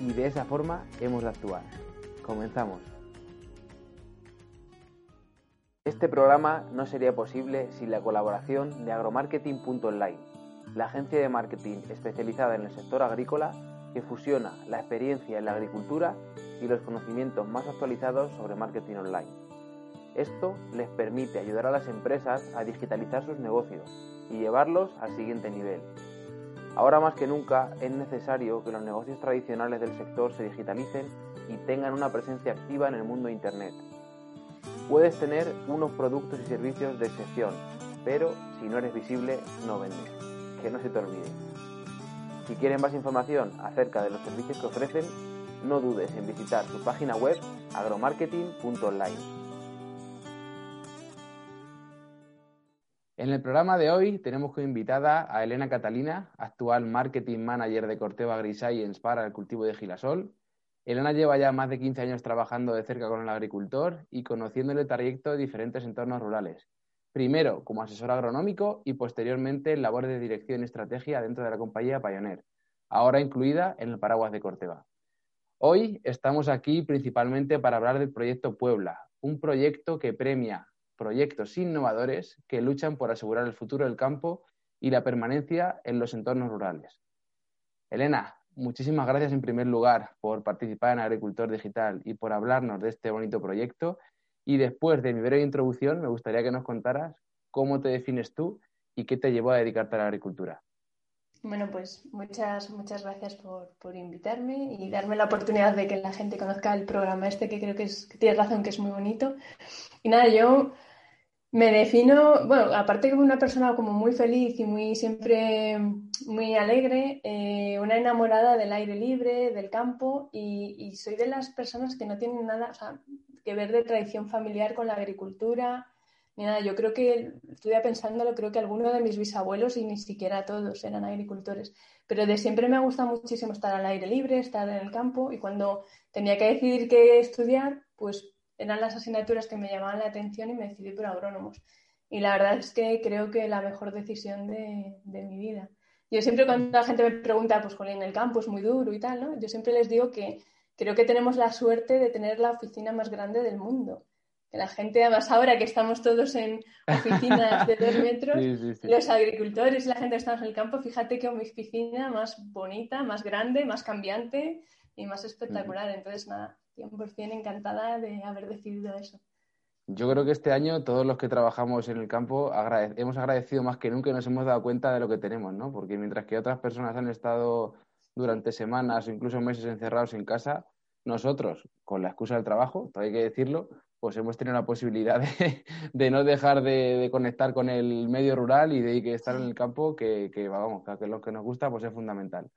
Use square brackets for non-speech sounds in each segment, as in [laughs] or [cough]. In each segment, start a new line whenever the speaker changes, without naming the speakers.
y de esa forma hemos de actuar. Comenzamos. Este programa no sería posible sin la colaboración de agromarketing.online, la agencia de marketing especializada en el sector agrícola que fusiona la experiencia en la agricultura y los conocimientos más actualizados sobre marketing online. Esto les permite ayudar a las empresas a digitalizar sus negocios y llevarlos al siguiente nivel, Ahora más que nunca es necesario que los negocios tradicionales del sector se digitalicen y tengan una presencia activa en el mundo Internet. Puedes tener unos productos y servicios de excepción, pero si no eres visible, no vendes. Que no se te olvide. Si quieres más información acerca de los servicios que ofrecen, no dudes en visitar su página web agromarketing.online. En el programa de hoy tenemos como invitada a Elena Catalina, actual Marketing Manager de Corteva AgriScience para el cultivo de girasol. Elena lleva ya más de 15 años trabajando de cerca con el agricultor y conociendo el trayecto de diferentes entornos rurales. Primero como asesor agronómico y posteriormente en labores de dirección y estrategia dentro de la compañía Pioneer, ahora incluida en el paraguas de Corteva. Hoy estamos aquí principalmente para hablar del proyecto Puebla, un proyecto que premia proyectos innovadores que luchan por asegurar el futuro del campo y la permanencia en los entornos rurales. Elena, muchísimas gracias en primer lugar por participar en Agricultor Digital y por hablarnos de este bonito proyecto. Y después de mi breve introducción, me gustaría que nos contaras cómo te defines tú y qué te llevó a dedicarte a la agricultura.
Bueno, pues muchas, muchas gracias por, invitarme y darme la oportunidad de que la gente conozca el programa este, que creo que, es, tienes razón, que es muy bonito. Y nada, yo me defino, bueno, aparte que una persona como muy feliz y muy siempre muy alegre, eh, una enamorada del aire libre, del campo y, soy de las personas que no tienen nada que ver de tradición familiar con la agricultura nada. Yo creo que, estuve pensándolo, creo que alguno de mis bisabuelos y ni siquiera todos eran agricultores. Pero de siempre me ha gustado muchísimo estar al aire libre, estar en el campo y cuando tenía que decidir qué estudiar, pues eran las asignaturas que me llamaban la atención y me decidí por agrónomos. Y la verdad es que creo que la mejor decisión de, mi vida. Yo siempre cuando la gente me pregunta, pues en el campo es muy duro y tal, ¿no? Yo siempre les digo que creo que tenemos la suerte de tener la oficina más grande del mundo la gente, además ahora que estamos todos en oficinas de dos metros, [laughs] los agricultores y la gente que estamos en el campo, fíjate que mi oficina más bonita, más grande, más cambiante y más espectacular. Entonces, nada, 100% encantada de haber decidido eso.
Yo creo que este año todos los que trabajamos en el campo hemos agradecido más que nunca y nos hemos dado cuenta de lo que tenemos, ¿no? Porque mientras que otras personas han estado durante semanas o incluso meses encerrados en casa, nosotros, con la excusa del trabajo, hay que decirlo, pues hemos tenido la posibilidad de, [laughs] no dejar de, conectar con el medio rural y de que estar en el campo, que, vamos, que lo que nos gusta pues es fundamental.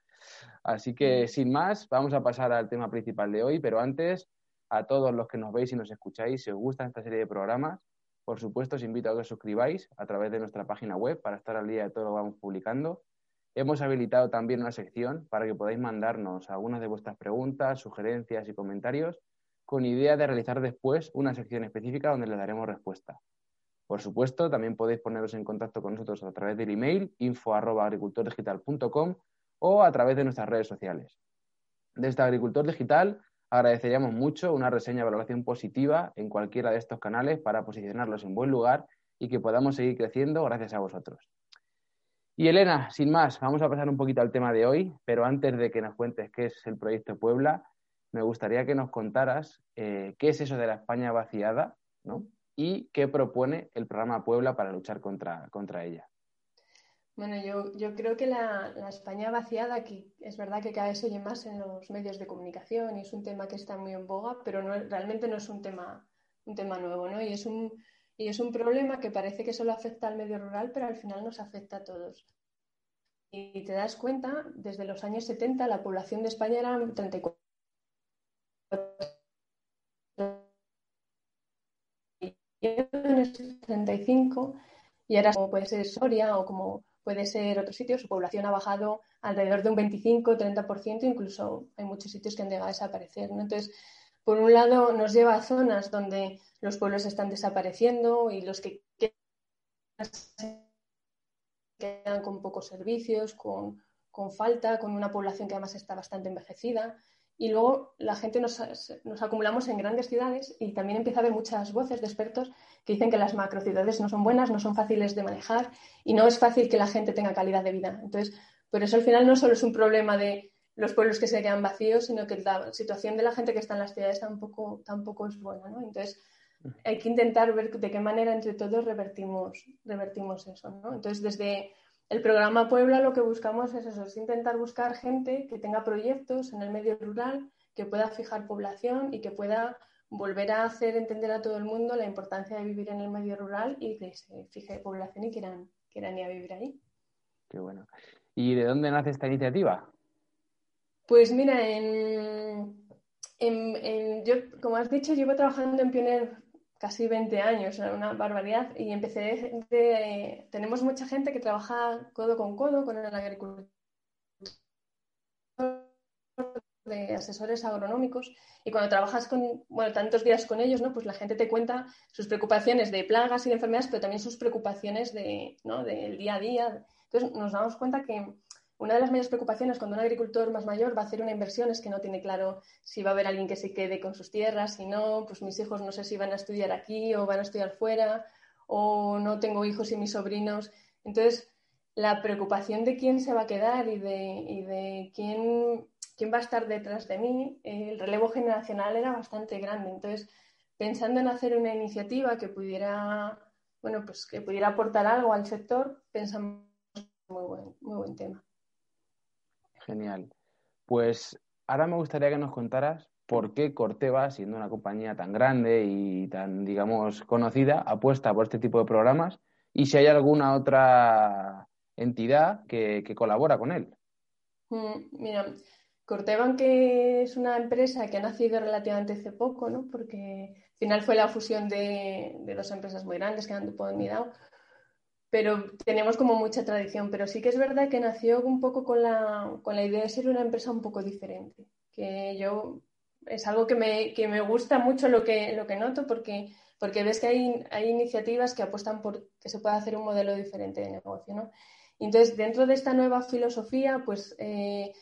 Así que sin más, vamos a pasar al tema principal de hoy, pero antes, a todos los que nos veis y nos escucháis, si os gusta esta serie de programas, por supuesto os invito a que os suscribáis a través de nuestra página web para estar al día de todo lo que vamos publicando. hemos habilitado también una sección para que podáis mandarnos algunas de vuestras preguntas, sugerencias y comentarios con idea de realizar después una sección específica donde les daremos respuesta. Por supuesto, también podéis poneros en contacto con nosotros a través del email info.agricultordigital.com o a través de nuestras redes sociales. Desde Agricultor Digital agradeceríamos mucho una reseña valoración positiva en cualquiera de estos canales para posicionarlos en buen lugar y que podamos seguir creciendo gracias a vosotros. Y Elena, sin más, vamos a pasar un poquito al tema de hoy, pero antes de que nos cuentes qué es el proyecto Puebla, me gustaría que nos contaras eh, qué es eso de la España vaciada ¿no? y qué propone el programa Puebla para luchar contra, contra ella.
Bueno, yo, yo creo que la, España vaciada, que es verdad que cada vez se oye más en los medios de comunicación y es un tema que está muy en boga, pero no, realmente no es un tema, un tema nuevo, ¿no? Y es un, y es un problema que parece que solo afecta al medio rural, pero al final nos afecta a todos. Y te das cuenta, desde los años 70 la población de España era 34 35 y ahora como puede ser Soria o como puede ser otro sitio, su población ha bajado alrededor de un 25-30%, incluso hay muchos sitios que han llegado a desaparecer. Entonces, por un lado, nos lleva a zonas donde los pueblos están desapareciendo y los que quedan con pocos servicios, con, con falta, con una población que además está bastante envejecida y luego la gente nos, acumulamos en grandes ciudades y también empieza a haber muchas voces de expertos que dicen que las macrociudades no son buenas, no son fáciles de manejar y no es fácil que la gente tenga calidad de vida. Entonces, por eso al final no solo es un problema de los pueblos que se quedan vacíos, sino que la situación de la gente que está en las ciudades tampoco, tampoco es buena. ¿no? Entonces, hay que intentar ver de qué manera entre todos revertimos, revertimos eso. ¿no? Entonces, desde el programa Puebla lo que buscamos es eso, es intentar buscar gente que tenga proyectos en el medio rural, que pueda fijar población y que pueda volver a hacer entender a todo el mundo la importancia de vivir en el medio rural y que se fije población y quieran, quieran ir a vivir ahí.
Qué bueno. ¿Y de dónde nace esta iniciativa?
Pues mira, en, yo, como has dicho, llevo trabajando en Pioneer casi 20 años, una barbaridad, y empecé tenemos mucha gente que trabaja codo con codo con el agricultor de asesores agronómicos y cuando trabajas con, bueno, tantos días con ellos, ¿no? Pues la gente te cuenta sus preocupaciones de plagas y de enfermedades, pero también sus preocupaciones de, ¿no? del día a día. Entonces nos damos cuenta que una de las mayores preocupaciones cuando un agricultor más mayor va a hacer una inversión es que no tiene claro si va a haber alguien que se quede con sus tierras, si no, pues mis hijos no sé si van a estudiar aquí o van a estudiar fuera, o no tengo hijos y mis sobrinos. Entonces, la preocupación de quién se va a quedar y de, quién, quién va a estar detrás de mí, el relevo generacional era bastante grande. Entonces, pensando en hacer una iniciativa que pudiera, bueno, pues que pudiera aportar algo al sector, pensamos muy buen, muy buen tema.
Genial. Pues ahora me gustaría que nos contaras por qué Corteva, siendo una compañía tan grande y tan, digamos, conocida, apuesta por este tipo de programas y si hay alguna otra entidad que, colabora con él.
Mm, mira, Corteva, aunque es una empresa que ha nacido relativamente hace poco, ¿no? porque al final fue la fusión de, dos empresas muy grandes que han Dupont y pero tenemos como mucha tradición. Pero sí que es verdad que nació un poco con la, con la idea de ser una empresa un poco diferente. Que yo es algo que me, que me gusta mucho lo que, lo que noto porque, porque ves que hay, hay iniciativas que apuestan por que se pueda hacer un modelo diferente de negocio. ¿no? entonces, dentro de esta nueva filosofía, pues eh,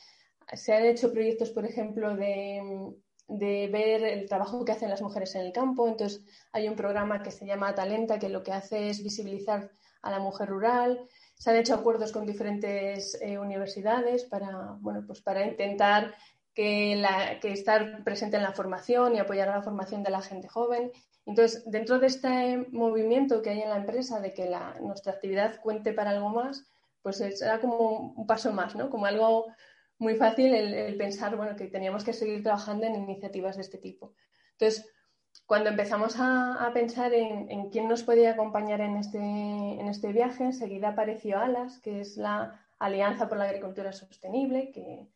se han hecho proyectos, por ejemplo, de, de ver el trabajo que hacen las mujeres en el campo. Entonces, hay un programa que se llama Talenta, que lo que hace es visibilizar a la mujer rural. Se han hecho acuerdos con diferentes eh, universidades para, bueno, pues para intentar que, la, que estar presente en la formación y apoyar a la formación de la gente joven. Entonces, dentro de este movimiento que hay en la empresa de que nuestra actividad cuente para algo más, pues será como un paso más, ¿no? Como algo muy fácil el, el, pensar, bueno, que teníamos que seguir trabajando en iniciativas de este tipo. Entonces, cuando empezamos a, pensar en, quién nos podía acompañar en este, en este viaje, enseguida apareció ALAS, que es la Alianza por la Agricultura Sostenible, que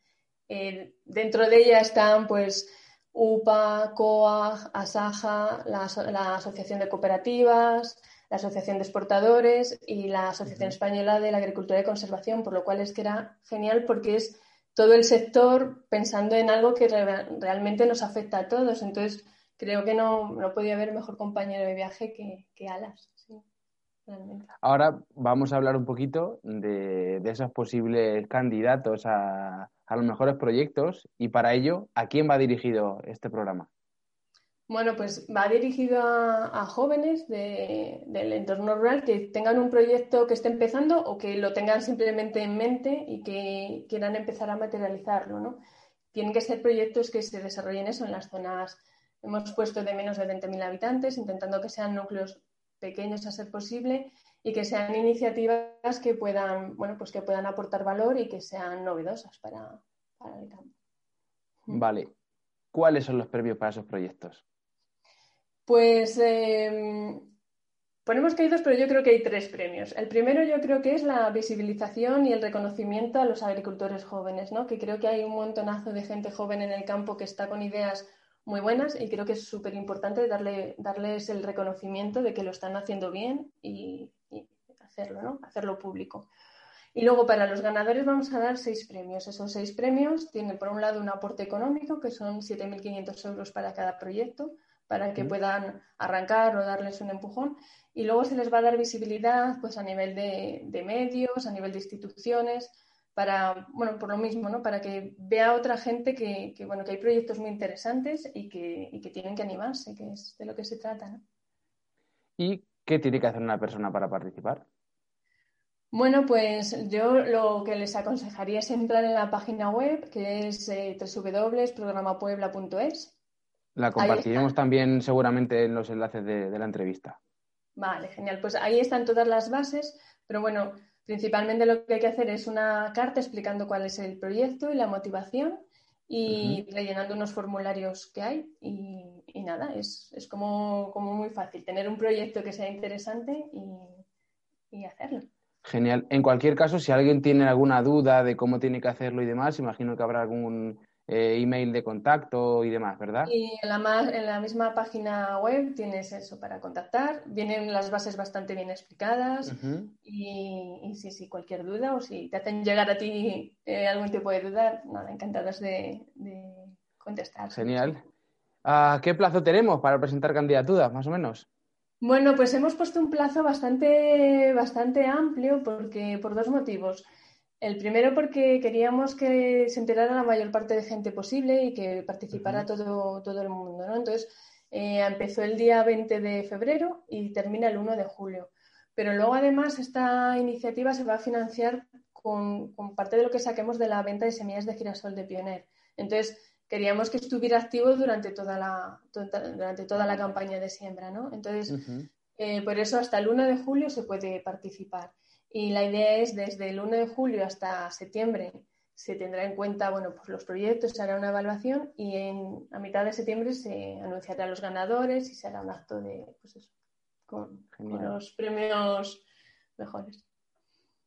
eh, dentro de ella están pues UPA, COAG, ASAJA, la, Asociación de Cooperativas, la Asociación de Exportadores y la Asociación Española de la Agricultura de Conservación, por lo cual es que era genial porque es todo el sector pensando en algo que realmente nos afecta a todos. Entonces, creo que no, no podía haber mejor compañero de viaje que, Alas.
Ahora vamos a hablar un poquito de, esos posibles candidatos a, a los mejores proyectos y para ello, ¿a quién va dirigido este programa?
Bueno, pues va dirigido a, jóvenes del entorno rural que tengan un proyecto que esté empezando o que lo tengan simplemente en mente y que quieran empezar a materializarlo, ¿no? Tienen que ser proyectos que se desarrollen eso en las zonas, hemos puesto de menos de 20.000 habitantes, intentando que sean núcleos pequeños a ser posible y que sean iniciativas que puedan, bueno, pues que puedan aportar valor y que sean novedosas para, para el campo.
Vale. ¿Cuáles son los premios para esos proyectos?
Pues em, ponemos que hay dos, pero yo creo que hay tres premios. El primero yo creo que es la visibilización y el reconocimiento a los agricultores jóvenes, ¿no? Que creo que hay un montonazo de gente joven en el campo que está con ideas muy buenas y creo que es súper importante darle, darles el reconocimiento de que lo están haciendo bien y, hacerlo, ¿no? Hacerlo público. Y luego para los ganadores vamos a dar seis premios. Esos seis premios tienen por un lado un aporte económico, que son 7.500 euros para cada proyecto para que puedan arrancar o darles un empujón. Y luego se les va a dar visibilidad pues, a nivel de, medios, a nivel de instituciones, para, bueno, por lo mismo, ¿no? Para que vea otra gente que, bueno, que hay proyectos muy interesantes y que, y que, tienen que animarse, que es de lo que se trata,
¿Y qué tiene que hacer una persona para participar?
Bueno, pues yo lo que les aconsejaría es entrar en la página web, que es eh, www.programapuebla.es
la compartiremos también seguramente en los enlaces de, la entrevista.
Vale, genial. Pues ahí están todas las bases, pero bueno, principalmente lo que hay que hacer es una carta explicando cuál es el proyecto y la motivación y rellenando unos formularios que hay y, nada, es, como, muy fácil tener un proyecto que sea interesante y hacerlo.
Genial. En cualquier caso, si alguien tiene alguna duda de cómo tiene que hacerlo y demás, imagino que habrá algún eh, email de contacto y demás, ¿verdad?
Y en la, en la misma página web tienes eso para contactar. Vienen las bases bastante bien explicadas y, si sí, cualquier duda o si te hacen llegar a ti eh, algún tipo de duda, nada, encantadas de, contestar.
Genial. ¿A ¿Qué plazo tenemos para presentar candidaturas, más o menos?
Bueno, pues hemos puesto un plazo bastante, bastante amplio porque por dos motivos. El primero porque queríamos que se enterara la mayor parte de gente posible y que participara todo, todo el mundo, ¿no? Entonces, eh, empezó el día 20 de febrero y termina el 1 de julio. Pero luego, además, esta iniciativa se va a financiar con, parte de lo que saquemos de la venta de semillas de girasol de Pioner. Entonces, queríamos que estuviera activo durante toda la, durante toda la campaña de siembra, ¿no? Entonces, eh, por eso hasta el 1 de julio se puede participar. Y la idea es desde el 1 de julio hasta septiembre se tendrá en cuenta bueno, pues los proyectos, se hará una evaluación y en, a mitad de septiembre se anunciará los ganadores y se hará un acto de, pues eso, con, los premios mejores.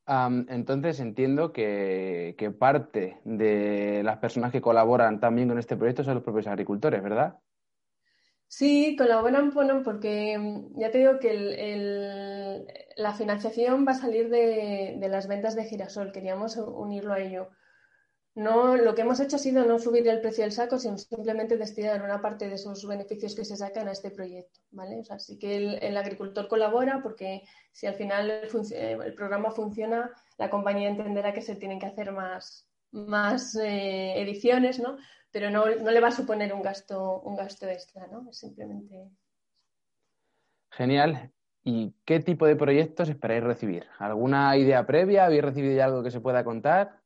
entonces entiendo que, que, parte de las personas que colaboran también con este proyecto son los propios agricultores, ¿verdad?
Sí, colaboran porque mm, ya te digo que la financiación va a salir de, las ventas de girasol. Queríamos unirlo a ello. No, lo que hemos hecho ha sido no subir el precio del saco, sino simplemente destinar una parte de esos beneficios que se sacan a este proyecto, ¿vale? O sea, sí que el, agricultor colabora porque si al final el, programa funciona, la compañía entenderá que se tienen que hacer más, más eh, ediciones, ¿no? Pero no, le va a suponer un gasto, un gasto extra, ¿no? Es simplemente.
Genial. ¿Y qué tipo de proyectos esperáis recibir? ¿Alguna idea previa? ¿Habéis recibido ya algo que se pueda contar?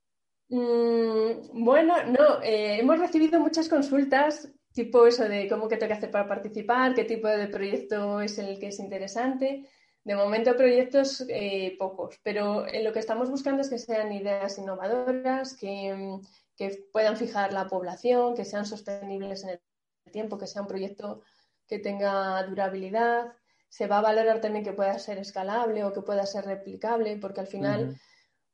Mm, bueno, no, eh, hemos recibido muchas consultas, tipo eso de cómo que tengo que hacer para participar, qué tipo de proyecto es el que es interesante. De momento proyectos eh, pocos, pero en lo que estamos buscando es que sean ideas innovadoras, que, que puedan fijar la población, que sean sostenibles en el tiempo, que sea un proyecto que tenga durabilidad. Se va a valorar también que pueda ser escalable o que pueda ser replicable, porque al final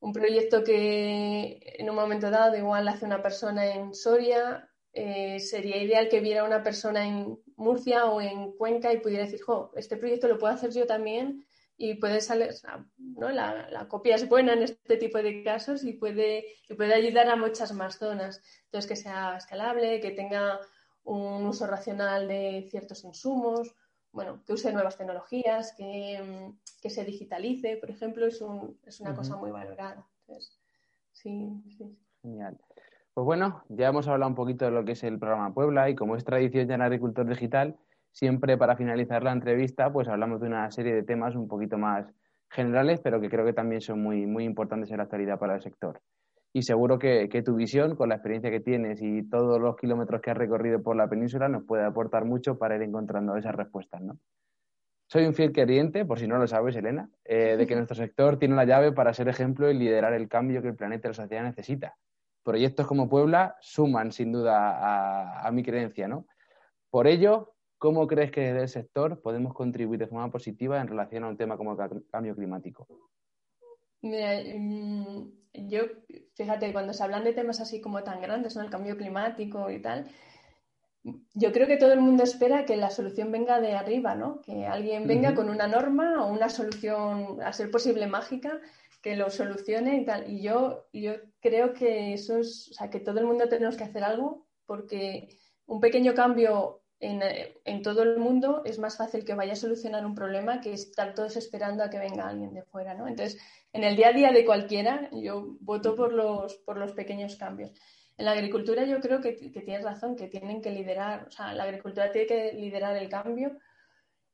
un proyecto que en un momento dado igual hace una persona en Soria, eh, sería ideal que viera una persona en Murcia o en Cuenca y pudiera decir, jo, este proyecto lo puedo hacer yo también y puede salir, ¿no? la, copia es buena en este tipo de casos y puede, y puede ayudar a muchas más zonas. Entonces, que sea escalable, que tenga un uso racional de ciertos insumos, bueno, que use nuevas tecnologías, que, se digitalice, por ejemplo, es, un, es una cosa muy valorada. Entonces, sí, sí.
Genial. Pues bueno, ya hemos hablado un poquito de lo que es el programa Puebla y como es tradición ya en Agricultor Digital, siempre para finalizar la entrevista, pues hablamos de una serie de temas un poquito más generales, pero que creo que también son muy, muy importantes en la actualidad para el sector. Y seguro que, tu visión, con la experiencia que tienes y todos los kilómetros que has recorrido por la península, nos puede aportar mucho para ir encontrando esas respuestas, ¿no? Soy un fiel creyente, por si no lo sabes, Elena, eh, de que nuestro sector tiene la llave para ser ejemplo y liderar el cambio que el planeta y la sociedad necesita. Proyectos como Puebla suman, sin duda, a, a mi creencia, ¿no? Por ello, ¿Cómo crees que desde el sector podemos contribuir de forma positiva en relación a un tema como el cambio climático?
Mira, mm, yo, fíjate, cuando se hablan de temas así como tan grandes, ¿no? El cambio climático y tal, yo creo que todo el mundo espera que la solución venga de arriba, ¿no? Que alguien venga con una norma o una solución, a ser posible mágica, que lo solucione y tal. Y yo, yo creo que eso es, o sea, que todo el mundo tenemos que hacer algo porque un pequeño cambio en, todo el mundo es más fácil que vaya a solucionar un problema que estar todos esperando a que venga alguien de fuera, ¿no? Entonces, en el día a día de cualquiera, yo voto por los, por los pequeños cambios. En la agricultura yo creo que, que tienes razón, que tienen que liderar, o sea, la agricultura tiene que liderar el cambio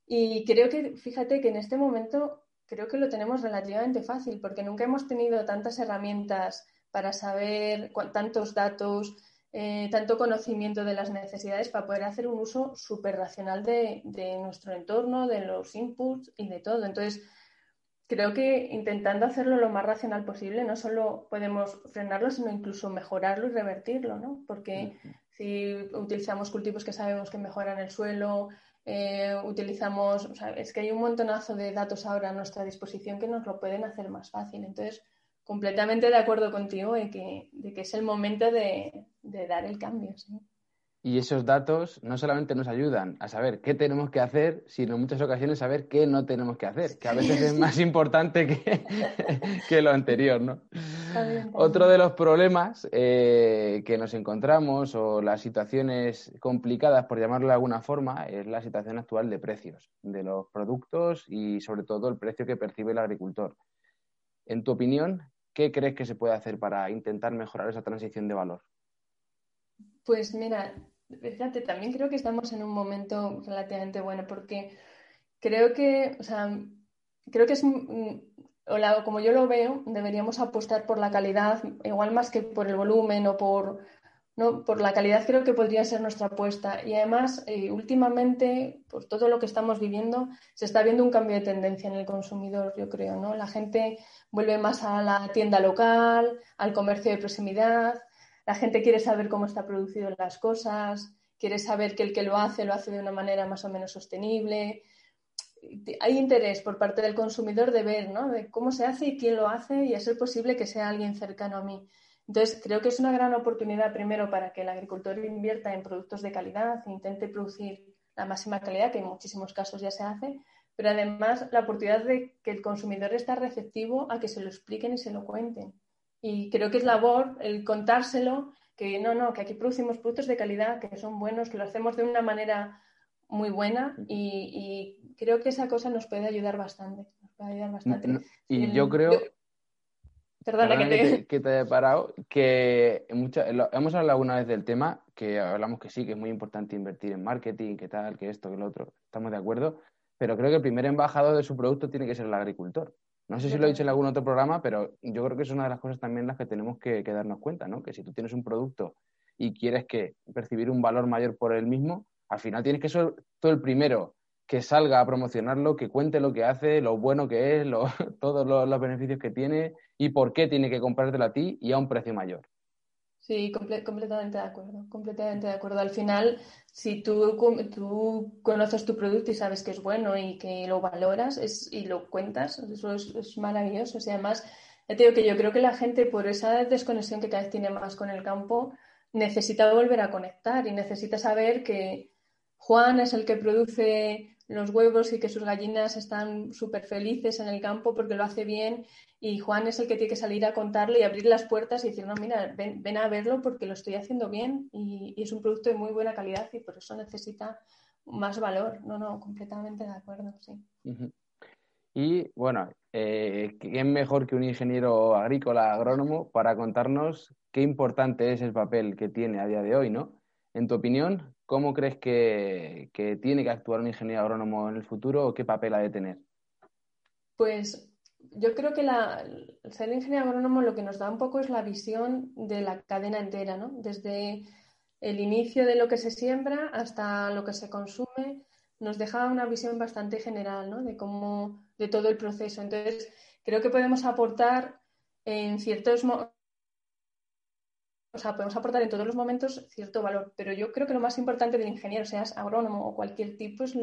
y creo que, fíjate que en este momento creo que lo tenemos relativamente fácil porque nunca hemos tenido tantas herramientas para saber tantos datos, eh, tanto conocimiento de las necesidades para poder hacer un uso súper racional de, nuestro entorno, de los inputs y de todo. Entonces, creo que intentando hacerlo lo más racional posible, no solo podemos frenarlo, sino incluso mejorarlo y revertirlo, ¿no? Porque si utilizamos cultivos que sabemos que mejoran el suelo, eh, utilizamos, es que hay un montonazo de datos ahora a nuestra disposición que nos lo pueden hacer más fácil. Entonces, completamente de acuerdo contigo de que, de que es el momento de, de dar el cambio. ¿sí?
Y esos datos no solamente nos ayudan a saber qué tenemos que hacer, sino en muchas ocasiones saber qué no tenemos que hacer, que a veces es más [laughs] importante que, que lo anterior. ¿no? Otro de los problemas eh, que nos encontramos o las situaciones complicadas, por llamarlo de alguna forma, es la situación actual de precios de los productos y sobre todo el precio que percibe el agricultor. En tu opinión, ¿qué crees que se puede hacer para intentar mejorar esa transición de valor?
Pues mira, fíjate, también creo que estamos en un momento relativamente bueno porque creo que, o sea, creo que es, o como yo lo veo, deberíamos apostar por la calidad, igual más que por el volumen o por, no, por la calidad creo que podría ser nuestra apuesta. Y además, eh, últimamente, por todo lo que estamos viviendo, se está viendo un cambio de tendencia en el consumidor, yo creo, ¿no? La gente vuelve más a la tienda local, al comercio de proximidad, la gente quiere saber cómo está producido las cosas, quiere saber que el que lo hace lo hace de una manera más o menos sostenible. Hay interés por parte del consumidor de ver ¿no? de cómo se hace y quién lo hace y a ser posible que sea alguien cercano a mí. Entonces, creo que es una gran oportunidad primero para que el agricultor invierta en productos de calidad e intente producir la máxima calidad, que en muchísimos casos ya se hace, pero además la oportunidad de que el consumidor esté receptivo a que se lo expliquen y se lo cuenten. Y creo que es labor el contárselo, que no, no, que aquí producimos productos de calidad, que son buenos, que lo hacemos de una manera muy buena y, creo que esa cosa nos puede ayudar bastante. Nos puede ayudar bastante.
Y yo creo...
Perdona, que,
te... Que, te... he parado, que hemos hablado alguna vez del tema, que hablamos que sí, que es muy importante invertir en marketing, que tal, que esto, que lo otro, estamos de acuerdo, pero creo que el primer embajador de su producto tiene que ser el agricultor. No sé si lo he dicho en algún otro programa, pero yo creo que es una de las cosas también las que tenemos que, darnos cuenta, ¿no? Que si tú tienes un producto y quieres que percibir un valor mayor por el mismo, al final tienes que ser tú el primero que salga a promocionarlo, que cuente lo que hace, lo bueno que es, [laughs] todos los, beneficios que tiene y por qué tiene que comprártelo a ti y a un precio mayor.
Sí, completamente de acuerdo, completamente de acuerdo. Al final, si tú, tú conoces tu producto y sabes que es bueno y que lo valoras es, y lo cuentas, eso es, maravilloso. Y además, ya te digo que yo creo que la gente, por esa desconexión que cada vez tiene más con el campo, necesita volver a conectar y necesita saber que Juan es el que produce los huevos y que sus gallinas están súper felices en el campo porque lo hace bien y Juan es el que tiene que salir a contarle y abrir las puertas y decir, no, mira, ven, ven a verlo porque lo estoy haciendo bien y, es un producto de muy buena calidad y por eso necesita más valor. No, no, completamente de acuerdo, sí.
Y bueno, eh, ¿quién mejor que un ingeniero agrícola agrónomo para contarnos qué importante es el papel que tiene a día de hoy, ¿no? En tu opinión, ¿cómo crees que, tiene que actuar un ingeniero agrónomo en el futuro o qué papel ha de tener?
Pues yo creo que la, ser ingeniero agrónomo lo que nos da un poco es la visión de la cadena entera, ¿no? Desde el inicio de lo que se siembra hasta lo que se consume, nos deja una visión bastante general, ¿no? De cómo, de todo el proceso. Entonces, creo que podemos aportar en ciertos o sea, podemos aportar en todos los momentos cierto valor, pero yo creo que lo más importante del ingeniero, seas agrónomo o cualquier tipo, es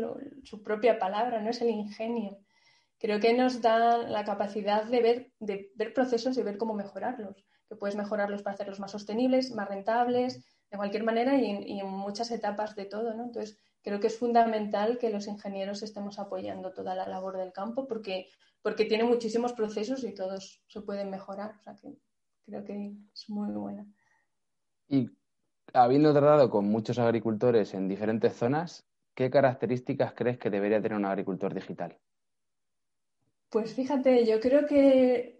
su propia palabra, no es el ingenio creo que nos da la capacidad de ver, de ver procesos y ver cómo mejorarlos, que puedes mejorarlos para hacerlos más sostenibles, más rentables, de cualquier manera y en, muchas etapas de todo, ¿no? Entonces, creo que es fundamental que los ingenieros estemos apoyando toda la labor del campo porque, porque tiene muchísimos procesos y todos se pueden mejorar. O sea, que creo que es muy buena.
Y habiendo tratado con muchos agricultores en diferentes zonas, ¿qué características crees que debería tener un agricultor digital?
Pues fíjate, yo creo que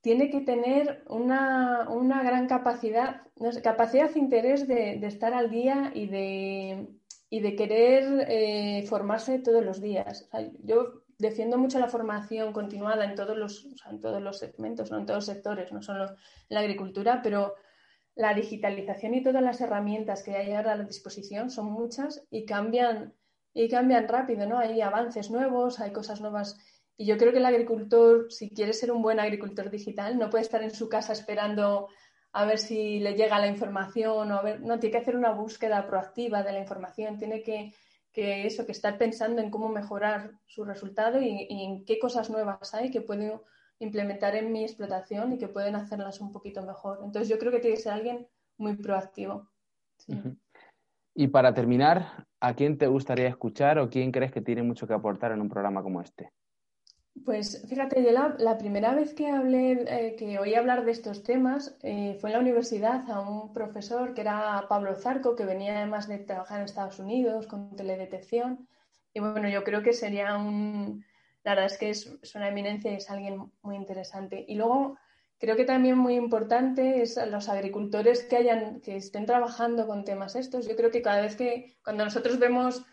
tiene que tener una, gran capacidad, capacidad e interés de, estar al día y de, y de querer eh, formarse todos los días. yo defiendo mucho la formación continuada en todos los, en todos los segmentos, no en todos los sectores, no solo en la agricultura, pero la digitalización y todas las herramientas que hay ahora a la disposición son muchas y cambian, y cambian rápido, ¿no? Hay avances nuevos, hay cosas nuevas y yo creo que el agricultor, si quiere ser un buen agricultor digital, no puede estar en su casa esperando a ver si le llega la información o no, tiene que hacer una búsqueda proactiva de la información, tiene que, eso, que estar pensando en cómo mejorar su resultado y, en qué cosas nuevas hay que puedo implementar en mi explotación y que pueden hacerlas un poquito mejor. Entonces yo creo que tiene que ser alguien muy proactivo.
Y para terminar, ¿a quién te gustaría escuchar o quién crees que tiene mucho que aportar en un programa como este?
Pues fíjate, yo la, primera vez que hablé, eh, que oí hablar de estos temas, eh, fue en la universidad a un profesor que era Pablo Zarco, que venía además de trabajar en Estados Unidos con teledetección. Y bueno, yo creo que sería un, la verdad es que es, una eminencia y es alguien muy interesante. Y luego creo que también muy importante es los agricultores que hayan, que estén trabajando con temas estos. Yo creo que cada vez que, cuando nosotros vemos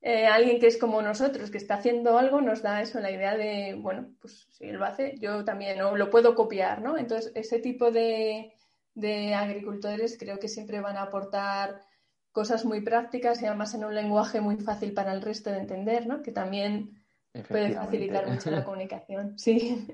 eh, alguien que es como nosotros, que está haciendo algo, nos da eso, la idea de, bueno, pues si él lo hace, yo también, o lo puedo copiar, ¿no? Entonces, ese tipo de, de agricultores creo que siempre van a aportar cosas muy prácticas y además en un lenguaje muy fácil para el resto de entender, ¿no? Que también puede facilitar mucho la comunicación, [laughs] sí.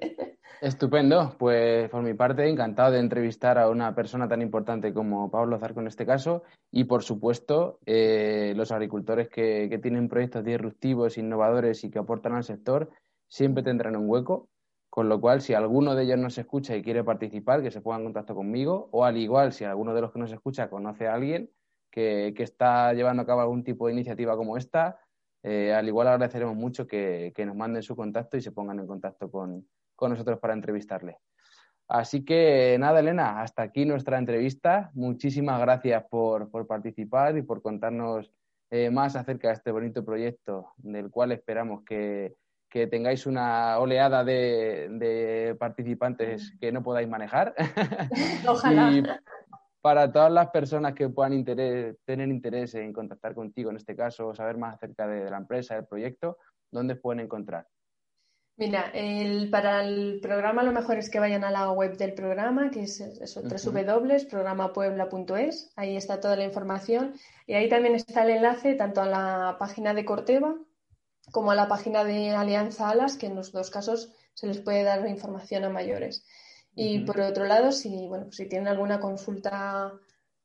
Estupendo, pues por mi parte encantado de entrevistar a una persona tan importante como Pablo Zarco en este caso y por supuesto eh, los agricultores que, que, tienen proyectos disruptivos, innovadores y que aportan al sector siempre tendrán un hueco, con lo cual si alguno de ellos nos escucha y quiere participar, que se ponga en contacto conmigo o al igual si alguno de los que nos escucha conoce a alguien que, que está llevando a cabo algún tipo de iniciativa como esta, eh, al igual agradeceremos mucho que, nos manden su contacto y se pongan en contacto con, nosotros para entrevistarle. Así que nada, Elena, hasta aquí nuestra entrevista. Muchísimas gracias por, participar y por contarnos eh, más acerca de este bonito proyecto del cual esperamos que, tengáis una oleada de, participantes que no podáis manejar. [laughs]
Ojalá
para todas las personas que puedan tener interés en contactar contigo en este caso, o saber más acerca de, la empresa, del proyecto, ¿dónde pueden encontrar?
Mira, para el programa lo mejor es que vayan a la web del programa, que es, es www.programapuebla.es. Ahí está toda la información. Y ahí también está el enlace tanto a la página de Corteva como a la página de Alianza Alas, que en los dos casos se les puede dar información a mayores. Y por otro lado, si, bueno, si tienen alguna consulta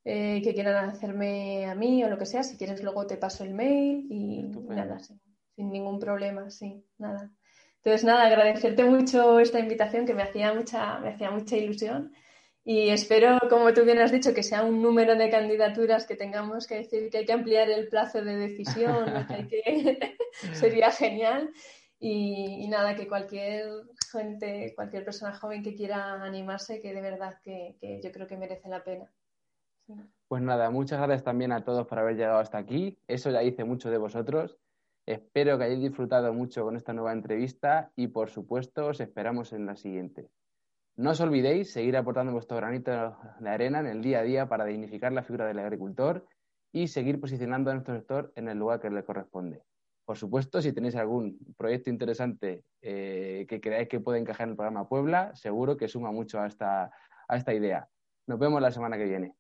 eh, que quieran hacerme a mí o lo que sea, si quieres luego te paso el mail y nada, sin, ningún problema, sí, nada. Entonces, nada, agradecerte mucho esta invitación que me hacía mucha, me hacía mucha ilusión Y espero, como tú bien has dicho, que sea un número de candidaturas que tengamos que decir que hay que ampliar el plazo de decisión, que, [laughs] [laughs] sería genial. Y, nada, que cualquier gente, cualquier persona joven que quiera animarse, que de verdad que, yo creo que merece la pena.
Pues nada, muchas gracias también a todos por haber llegado hasta aquí. Eso ya dice mucho de vosotros. Espero que hayáis disfrutado mucho con esta nueva entrevista y por supuesto os esperamos en la siguiente. No os olvidéis seguir aportando vuestro granito de arena en el día a día para dignificar la figura del agricultor y seguir posicionando a nuestro sector en el lugar que le corresponde. Por supuesto, si tenéis algún proyecto interesante eh, que creáis que puede encajar en el programa Puebla, seguro que suma mucho a esta, a esta idea. Nos vemos la semana que viene.